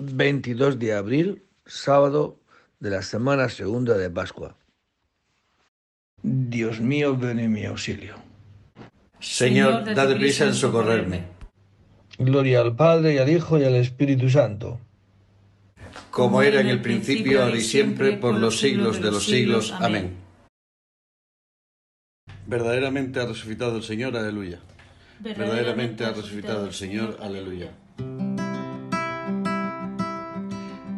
22 de abril, sábado de la semana segunda de Pascua. Dios mío, ven en mi auxilio. Señor, date prisa en socorrerme. Gloria al Padre y al Hijo y al Espíritu Santo. Como era en el principio, ahora y siempre, por los siglos de los siglos. Amén. Verdaderamente ha resucitado el Señor, aleluya. Verdaderamente ha resucitado el Señor, aleluya.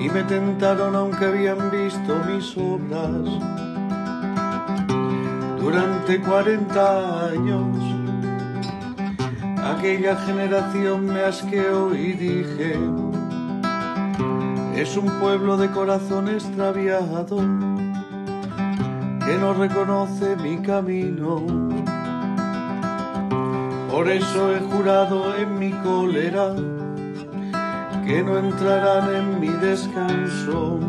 y me tentaron aunque habían visto mis obras. Durante cuarenta años aquella generación me asqueó y dije, es un pueblo de corazón extraviado que no reconoce mi camino. Por eso he jurado en mi cólera que no entrarán en mi descanso.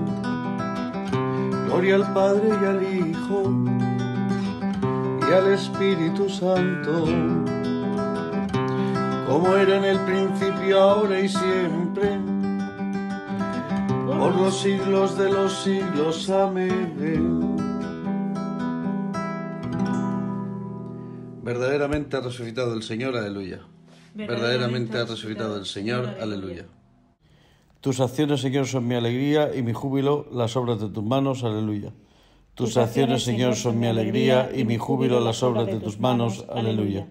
Gloria al Padre y al Hijo y al Espíritu Santo como era en el principio, ahora y siempre, por los siglos de los siglos. Amén. Verdaderamente ha resucitado el Señor, aleluya. Verdaderamente ha resucitado el Señor, aleluya. Tus acciones, Señor, son mi alegría y mi júbilo, las obras de tus manos, aleluya. Tus acciones, Señor, son mi alegría y mi júbilo, las obras de tus manos, aleluya.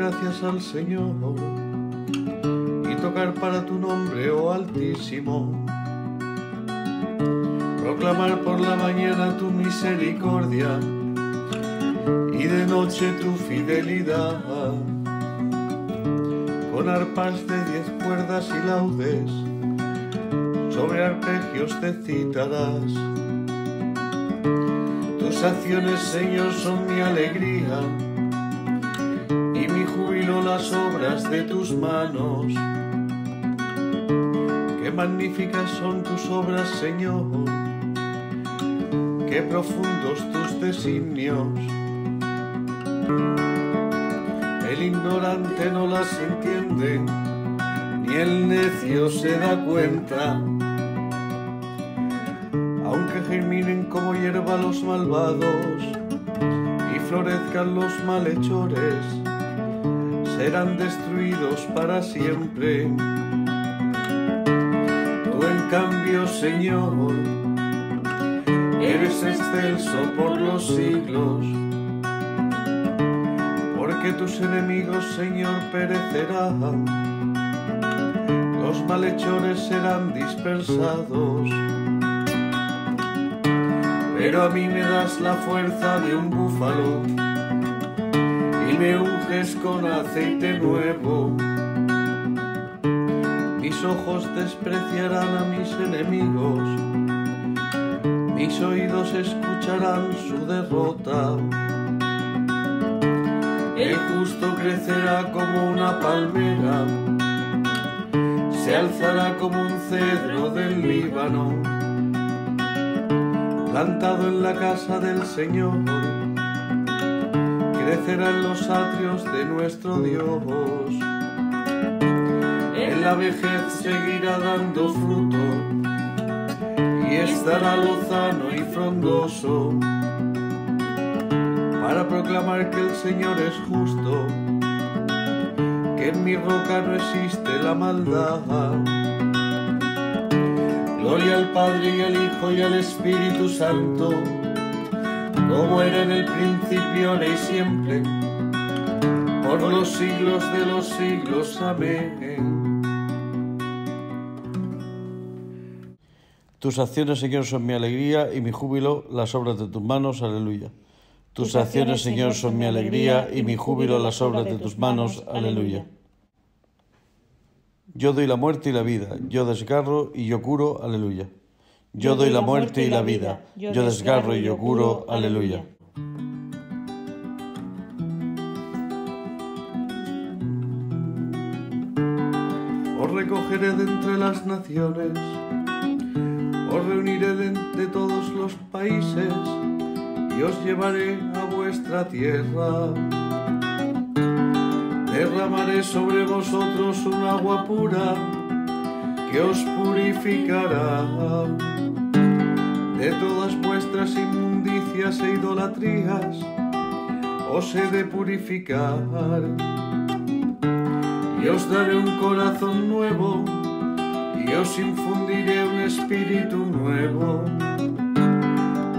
gracias al Señor y tocar para tu nombre, oh Altísimo. Proclamar por la mañana tu misericordia y de noche tu fidelidad. Con arpas de diez cuerdas y laudes, sobre arpegios te citarás. Tus acciones, Señor, son mi alegría las obras de tus manos. Qué magníficas son tus obras, Señor. Qué profundos tus designios. El ignorante no las entiende, ni el necio se da cuenta. Aunque germinen como hierba los malvados y florezcan los malhechores, serán destruidos para siempre. Tú en cambio, Señor, eres excelso por los siglos, porque tus enemigos, Señor, perecerán, los malhechores serán dispersados. Pero a mí me das la fuerza de un búfalo me unges con aceite nuevo. Mis ojos despreciarán a mis enemigos, mis oídos escucharán su derrota. El justo crecerá como una palmera, se alzará como un cedro del Líbano, plantado en la casa del Señor. Crecerán los atrios de nuestro Dios. En la vejez seguirá dando fruto y estará lozano y frondoso para proclamar que el Señor es justo, que en mi roca no existe la maldad. Gloria al Padre y al Hijo y al Espíritu Santo, como era en el principio, ahora y siempre, por los siglos de los siglos. Amén. Tus acciones, Señor, son mi alegría y mi júbilo, las obras de tus manos. Aleluya. Tus acciones, Señor, son mi alegría y mi júbilo las obras de tus manos. Aleluya. Yo doy la muerte y la vida, yo desgarro y yo curo. Aleluya. Yo doy la muerte y la vida, yo desgarro y yo curo. Aleluya. Os recogeré de entre las naciones, os reuniré de entre todos los países os llevaré a vuestra tierra. Derramaré sobre vosotros un agua pura que os purificará de todas vuestras inmundicias e idolatrías. Os he de purificar y os daré un corazón nuevo y os infundiré un espíritu nuevo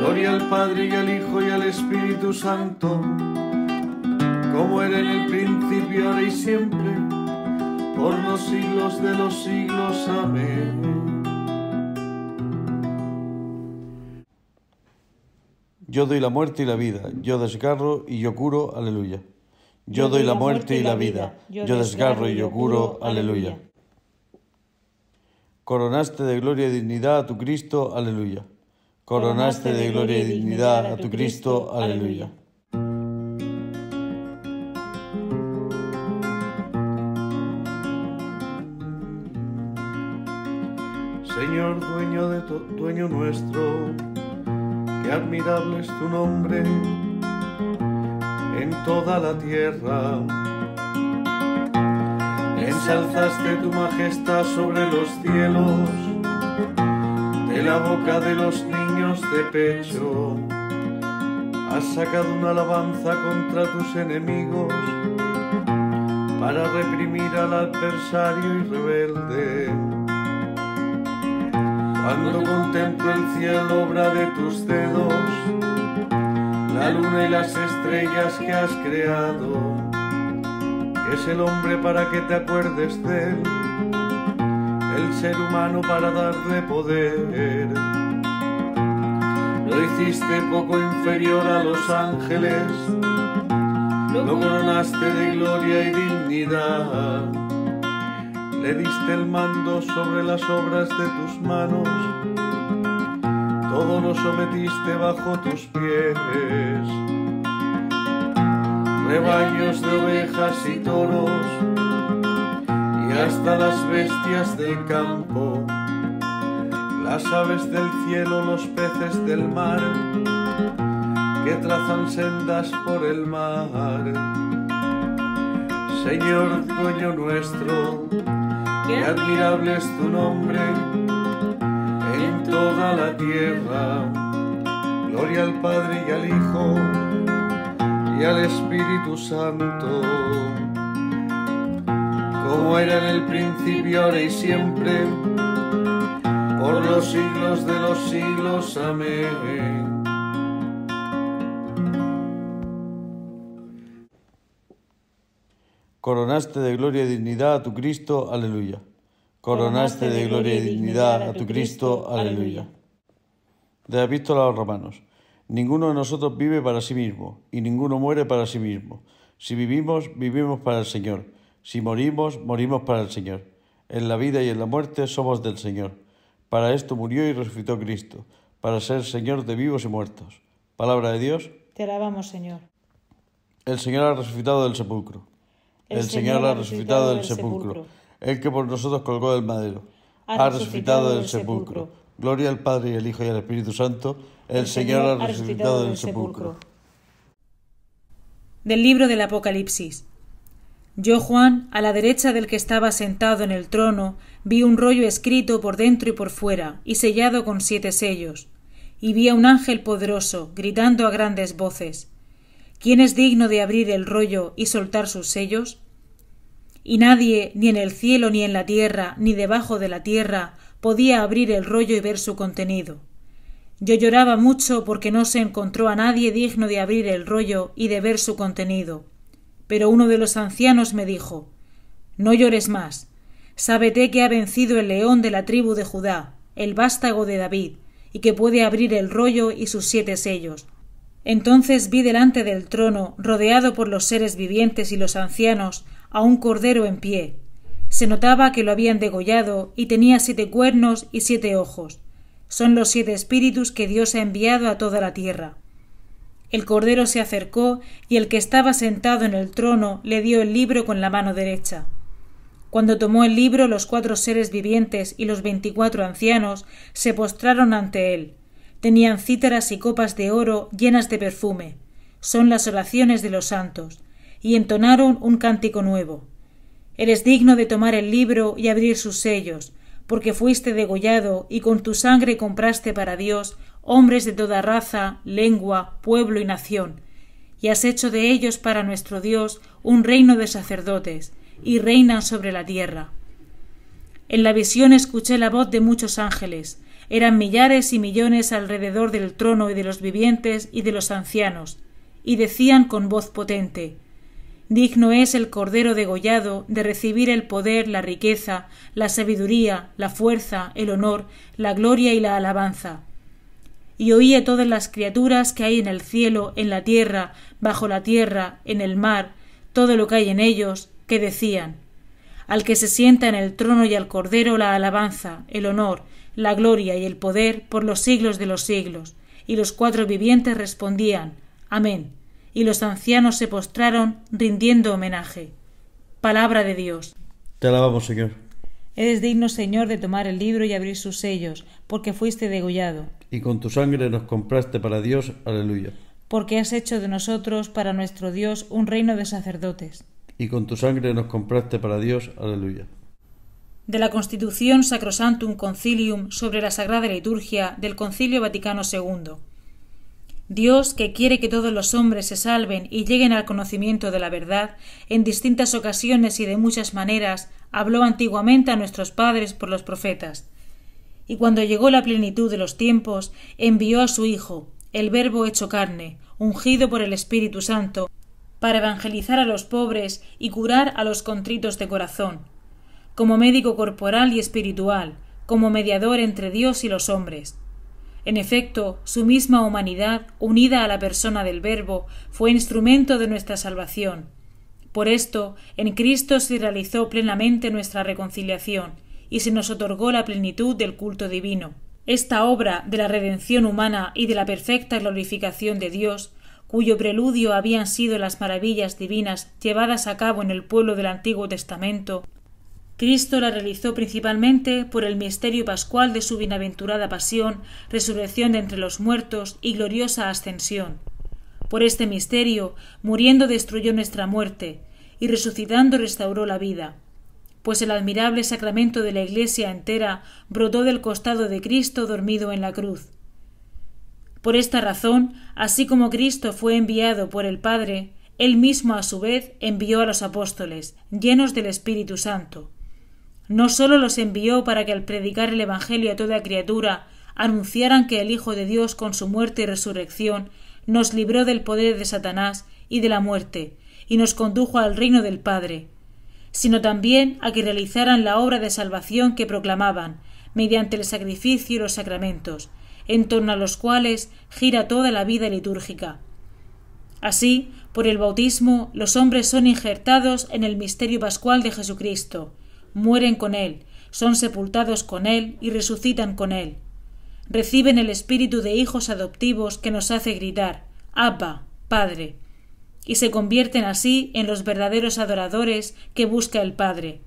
Gloria al Padre y al Hijo y al Espíritu Santo, como era en el principio, ahora y siempre, por los siglos de los siglos. Amén. Yo doy la muerte y la vida, yo desgarro y yo curo, aleluya. Yo doy la muerte y la vida, yo desgarro y yo curo, aleluya. Coronaste de gloria y dignidad a tu Cristo, aleluya. Coronaste de gloria y dignidad a tu Cristo, aleluya. Señor, dueño de dueño nuestro, qué admirable es tu nombre en toda la tierra ensalzaste tu majestad sobre los cielos, de la boca de los niños de pecho, has sacado una alabanza contra tus enemigos, para reprimir al adversario y rebelde. Cuando contemplo el cielo, obra de tus dedos, la luna y las estrellas que has creado, es el hombre para que te acuerdes de él, el ser humano para darle poder. Lo hiciste poco inferior a los ángeles, lo coronaste de gloria y dignidad. Le diste el mando sobre las obras de tus manos, todo lo sometiste bajo tus pies. Rebaños de ovejas y toros, y hasta las bestias del campo, las aves del cielo, los peces del mar, que trazan sendas por el mar. Señor dueño nuestro, qué admirable es tu nombre en toda la tierra. Gloria al Padre y al Hijo y al Espíritu Santo, como era en el principio, ahora y siempre, por los siglos de los siglos. Amén. Coronaste de gloria y dignidad a tu Cristo, aleluya. Coronaste de gloria y dignidad a tu Cristo, aleluya. De la epístola a los romanos. Ninguno de nosotros vive para sí mismo, y ninguno muere para sí mismo. Si vivimos, vivimos para el Señor. Si morimos, morimos para el Señor. En la vida y en la muerte somos del Señor. Para esto murió y resucitó Cristo, para ser Señor de vivos y muertos. Palabra de Dios. Te alabamos, Señor. El Señor ha resucitado del sepulcro. El, Señor, ha resucitado del sepulcro. El que por nosotros colgó del madero. Ha, resucitado del sepulcro. Gloria al Padre y al Hijo y al Espíritu Santo. El, Señor, ha resucitado del sepulcro. Del libro del Apocalipsis. Yo, Juan, a la derecha del que estaba sentado en el trono, vi un rollo escrito por dentro y por fuera, y sellado con siete sellos. Y vi a un ángel poderoso, gritando a grandes voces ¿Quién es digno de abrir el rollo y soltar sus sellos? Y nadie, ni en el cielo, ni en la tierra, ni debajo de la tierra, podía abrir el rollo y ver su contenido. Yo lloraba mucho porque no se encontró a nadie digno de abrir el rollo y de ver su contenido. Pero uno de los ancianos me dijo No llores más. Sábete que ha vencido el león de la tribu de Judá, el vástago de David, y que puede abrir el rollo y sus siete sellos. Entonces vi delante del trono, rodeado por los seres vivientes y los ancianos, a un cordero en pie. Se notaba que lo habían degollado y tenía siete cuernos y siete ojos. Son los siete espíritus que Dios ha enviado a toda la tierra. El cordero se acercó y el que estaba sentado en el trono le dio el libro con la mano derecha. Cuando tomó el libro los cuatro seres vivientes y los veinticuatro ancianos se postraron ante él Tenían cítaras y copas de oro llenas de perfume. Son las oraciones de los santos. Y entonaron un cántico nuevo. Eres digno de tomar el libro y abrir sus sellos, porque fuiste degollado y con tu sangre compraste para Dios hombres de toda raza, lengua, pueblo y nación, y has hecho de ellos para nuestro Dios un reino de sacerdotes, y reinan sobre la tierra. En la visión escuché la voz de muchos ángeles, eran millares y millones alrededor del trono y de los vivientes y de los ancianos, y decían con voz potente Digno es el Cordero degollado de recibir el poder, la riqueza, la sabiduría, la fuerza, el honor, la gloria y la alabanza. Y oía todas las criaturas que hay en el cielo, en la tierra, bajo la tierra, en el mar, todo lo que hay en ellos, que decían Al que se sienta en el trono y al Cordero la alabanza, el honor, la gloria y el poder por los siglos de los siglos. Y los cuatro vivientes respondían Amén. Y los ancianos se postraron rindiendo homenaje. Palabra de Dios. Te alabamos, Señor. Eres digno, Señor, de tomar el libro y abrir sus sellos, porque fuiste degollado. Y con tu sangre nos compraste para Dios. Aleluya. Porque has hecho de nosotros para nuestro Dios un reino de sacerdotes. Y con tu sangre nos compraste para Dios. Aleluya de la Constitución Sacrosantum Concilium sobre la Sagrada Liturgia del Concilio Vaticano II. Dios, que quiere que todos los hombres se salven y lleguen al conocimiento de la verdad, en distintas ocasiones y de muchas maneras, habló antiguamente a nuestros padres por los profetas. Y cuando llegó la plenitud de los tiempos, envió a su Hijo, el Verbo hecho carne, ungido por el Espíritu Santo, para evangelizar a los pobres y curar a los contritos de corazón, como médico corporal y espiritual, como mediador entre Dios y los hombres. En efecto, su misma humanidad, unida a la persona del Verbo, fue instrumento de nuestra salvación. Por esto, en Cristo se realizó plenamente nuestra reconciliación, y se nos otorgó la plenitud del culto divino. Esta obra de la redención humana y de la perfecta glorificación de Dios, cuyo preludio habían sido las maravillas divinas llevadas a cabo en el pueblo del Antiguo Testamento, Cristo la realizó principalmente por el misterio pascual de su bienaventurada pasión, resurrección de entre los muertos y gloriosa ascensión. Por este misterio, muriendo destruyó nuestra muerte, y resucitando restauró la vida. Pues el admirable sacramento de la Iglesia entera brotó del costado de Cristo dormido en la cruz. Por esta razón, así como Cristo fue enviado por el Padre, él mismo a su vez envió a los apóstoles, llenos del Espíritu Santo no sólo los envió para que al predicar el Evangelio a toda criatura anunciaran que el Hijo de Dios con su muerte y resurrección nos libró del poder de Satanás y de la muerte, y nos condujo al reino del Padre, sino también a que realizaran la obra de salvación que proclamaban, mediante el sacrificio y los sacramentos, en torno a los cuales gira toda la vida litúrgica. Así, por el bautismo, los hombres son injertados en el misterio pascual de Jesucristo, mueren con Él, son sepultados con Él y resucitan con Él. Reciben el espíritu de hijos adoptivos que nos hace gritar Abba, Padre, y se convierten así en los verdaderos adoradores que busca el Padre.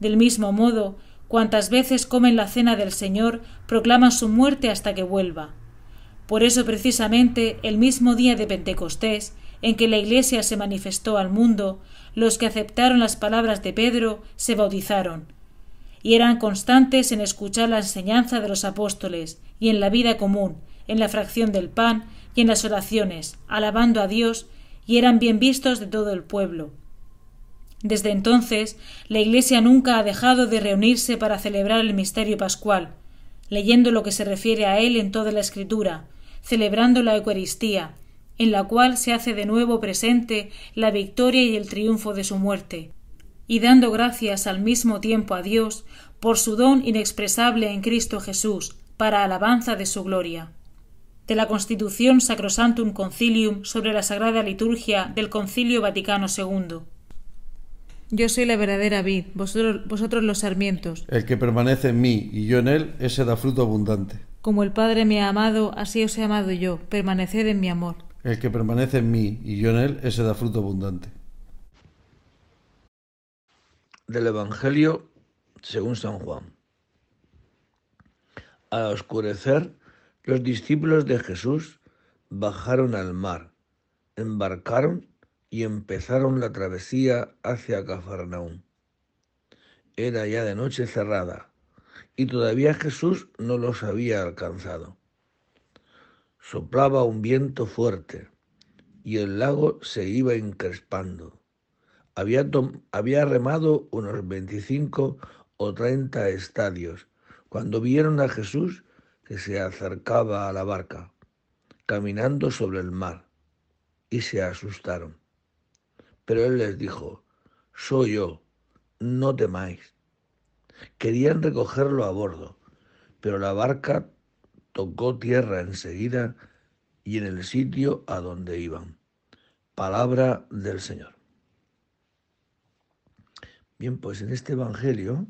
Del mismo modo, cuantas veces comen la cena del Señor, proclaman su muerte hasta que vuelva. Por eso precisamente el mismo día de Pentecostés, en que la Iglesia se manifestó al mundo, los que aceptaron las palabras de Pedro se bautizaron, y eran constantes en escuchar la enseñanza de los apóstoles, y en la vida común, en la fracción del pan y en las oraciones, alabando a Dios, y eran bien vistos de todo el pueblo. Desde entonces, la Iglesia nunca ha dejado de reunirse para celebrar el misterio pascual, leyendo lo que se refiere a él en toda la Escritura, celebrando la Eucaristía, en la cual se hace de nuevo presente la victoria y el triunfo de su muerte, y dando gracias al mismo tiempo a Dios por su don inexpresable en Cristo Jesús, para alabanza de su gloria. De la Constitución Sacrosantum Concilium sobre la Sagrada Liturgia del Concilio Vaticano II. Yo soy la verdadera vid, vosotros, vosotros los sarmientos. El que permanece en mí y yo en él, ese da fruto abundante. Como el Padre me ha amado, así os he amado yo. Permaneced en mi amor. El que permanece en mí y yo en él, ese da fruto abundante. Del Evangelio según San Juan. Al oscurecer, los discípulos de Jesús bajaron al mar, embarcaron y empezaron la travesía hacia Cafarnaúm. Era ya de noche cerrada y todavía Jesús no los había alcanzado. Soplaba un viento fuerte y el lago se iba encrespando. Había, había remado unos veinticinco o treinta estadios cuando vieron a Jesús que se acercaba a la barca, caminando sobre el mar, y se asustaron. Pero él les dijo, soy yo, no temáis. Querían recogerlo a bordo, pero la barca tocó tierra enseguida y en el sitio a donde iban. Palabra del Señor. Bien, pues en este Evangelio,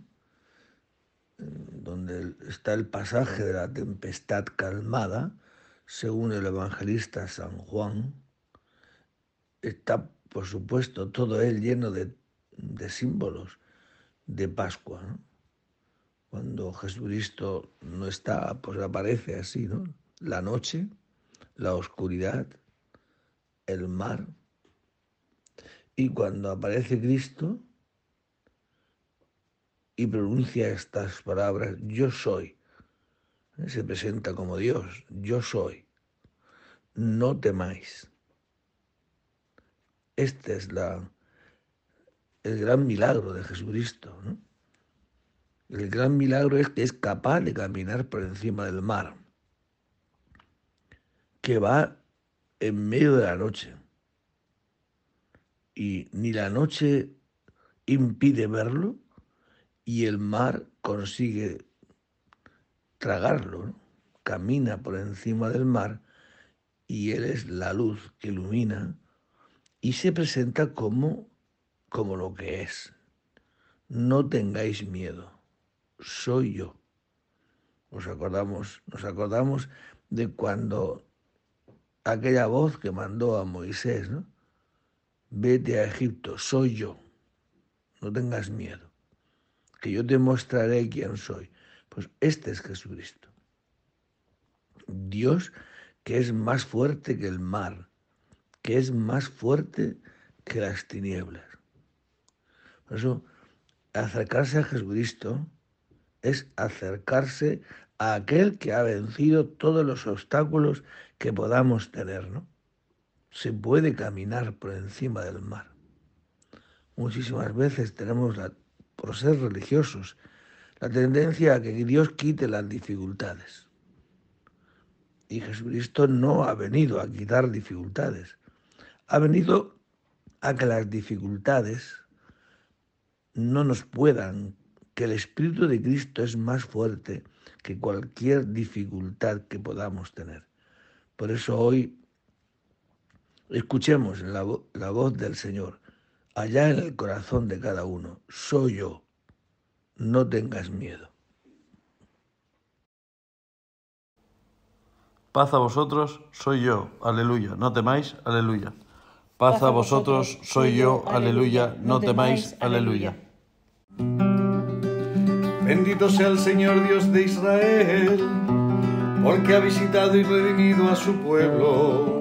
donde está el pasaje de la tempestad calmada, según el evangelista San Juan, está, por supuesto, todo él lleno de, símbolos de Pascua. Cuando Jesucristo no está, pues aparece así, ¿no? La noche, la oscuridad, el mar. Y cuando aparece Cristo, y pronuncia estas palabras, yo soy. Se presenta como Dios, yo soy. No temáis. Este es la, el gran milagro de Jesucristo. El gran milagro es que es capaz de caminar por encima del mar, que va en medio de la noche. Y ni la noche impide verlo, y el mar consigue tragarlo, camina por encima del mar y él es la luz que ilumina y se presenta como, como lo que es. No tengáis miedo, soy yo. Nos acordamos, nos acordamos de cuando aquella voz que mandó a Moisés, ¿no? Vete a Egipto, soy yo, no tengas miedo que yo te mostraré quién soy. Pues este es Jesucristo. Dios que es más fuerte que el mar, que es más fuerte que las tinieblas. Por eso, acercarse a Jesucristo es acercarse a aquel que ha vencido todos los obstáculos que podamos tener, ¿no? Se puede caminar por encima del mar. Muchísimas veces tenemos la por ser religiosos, la tendencia a que Dios quite las dificultades. Y Jesucristo no ha venido a quitar dificultades, ha venido a que las dificultades no nos puedan, que el Espíritu de Cristo es más fuerte que cualquier dificultad que podamos tener. Por eso hoy escuchemos la, la voz del Señor allá en el corazón de cada uno. Soy yo, no tengas miedo. Paz a vosotros, soy yo, aleluya, no temáis, aleluya. Paz a vosotros, soy yo, aleluya, no temáis, aleluya. Bendito sea el Señor Dios de Israel, porque ha visitado y redimido a su pueblo,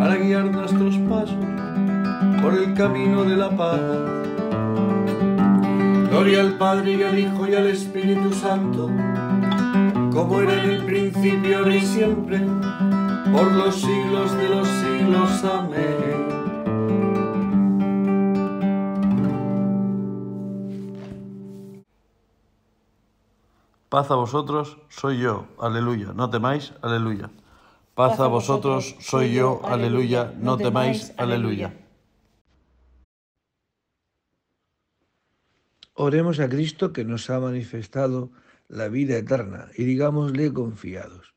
para guiar nuestros pasos por el camino de la paz. Gloria al Padre y al Hijo y al Espíritu Santo como era en el principio, ahora y siempre, por los siglos de los siglos. Amén. Paz a vosotros, soy yo, aleluya, no temáis, aleluya. Paz a vosotros, soy yo, aleluya, no temáis, aleluya. Oremos a Cristo que nos ha manifestado la vida eterna y digámosle confiados.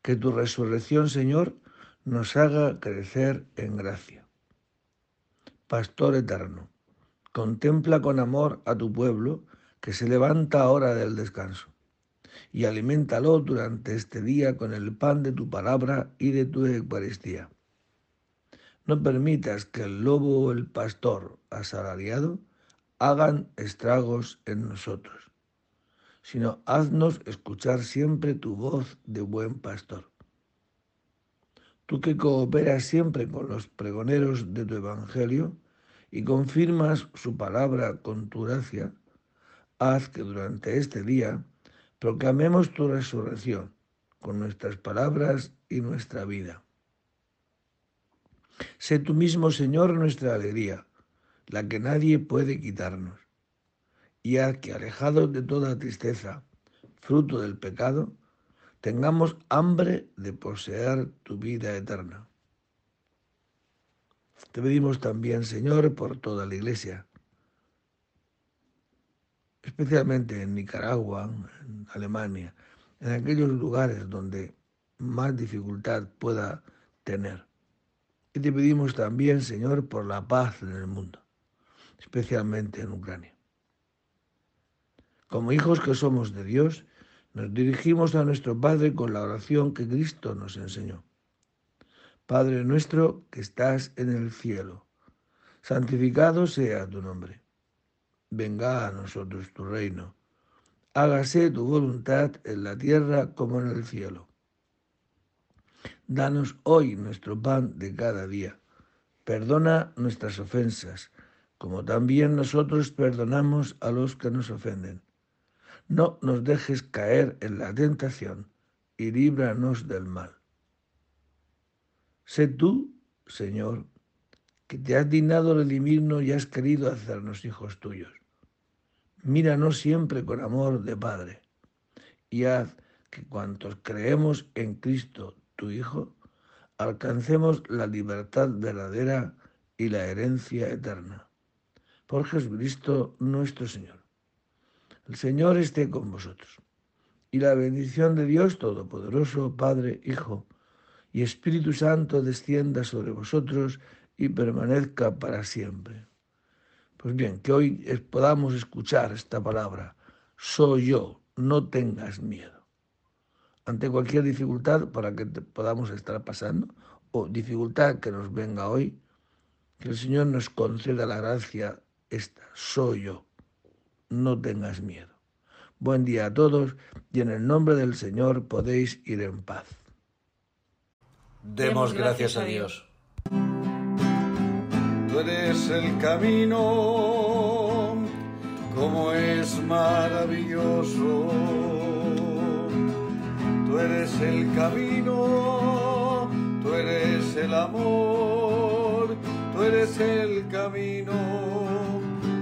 Que tu resurrección, Señor, nos haga crecer en gracia. Pastor eterno, contempla con amor a tu pueblo que se levanta ahora del descanso y aliméntalo durante este día con el pan de tu palabra y de tu Eucaristía. No permitas que el lobo o el pastor asalariado hagan estragos en nosotros sino haznos escuchar siempre tu voz de buen pastor. Tú que cooperas siempre con los pregoneros de tu Evangelio y confirmas su palabra con tu gracia, haz que durante este día proclamemos tu resurrección con nuestras palabras y nuestra vida. Sé tú mismo, Señor, nuestra alegría, la que nadie puede quitarnos y haz que alejados de toda tristeza, fruto del pecado, tengamos hambre de poseer tu vida eterna. Te pedimos también, Señor, por toda la Iglesia, especialmente en Nicaragua, en Alemania, en aquellos lugares donde más dificultad pueda tener. Y te pedimos también, Señor, por la paz en el mundo, especialmente en Ucrania. Como hijos que somos de Dios, nos dirigimos a nuestro Padre con la oración que Cristo nos enseñó. Padre nuestro que estás en el cielo, santificado sea tu nombre. Venga a nosotros tu reino. Hágase tu voluntad en la tierra como en el cielo. Danos hoy nuestro pan de cada día. Perdona nuestras ofensas, como también nosotros perdonamos a los que nos ofenden no nos dejes caer en la tentación y líbranos del mal. Sé tú, Señor, que te has dignado redimirnos y has querido hacernos hijos tuyos. Míranos siempre con amor de Padre y haz que cuantos creemos en Cristo, tu Hijo, alcancemos la libertad verdadera y la herencia eterna. Por Jesucristo nuestro Señor. El Señor esté con vosotros. Y la bendición de Dios Todopoderoso, Padre, Hijo y Espíritu Santo descienda sobre vosotros y permanezca para siempre. Pues bien, que hoy podamos escuchar esta palabra. Soy yo, no tengas miedo. Ante cualquier dificultad para que podamos estar pasando o dificultad que nos venga hoy, que el Señor nos conceda la gracia esta. Soy yo, no tengas miedo. Buen día a todos y en el nombre del Señor podéis ir en paz. Demos gracias a Dios. Tú eres el camino, como es maravilloso. Tú eres el camino, tú eres el amor, tú eres el camino,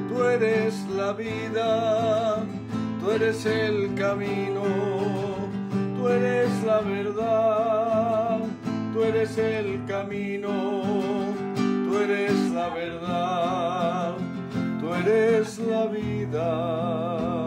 tú eres la vida, tú eres el camino, tú eres la verdad, tú eres el camino eres la verdad, tú eres la vida.